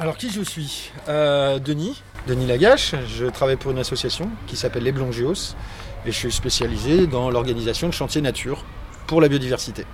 Alors qui je suis euh, Denis, Denis Lagache. Je travaille pour une association qui s'appelle Les Blongios et je suis spécialisé dans l'organisation de chantiers nature pour la biodiversité.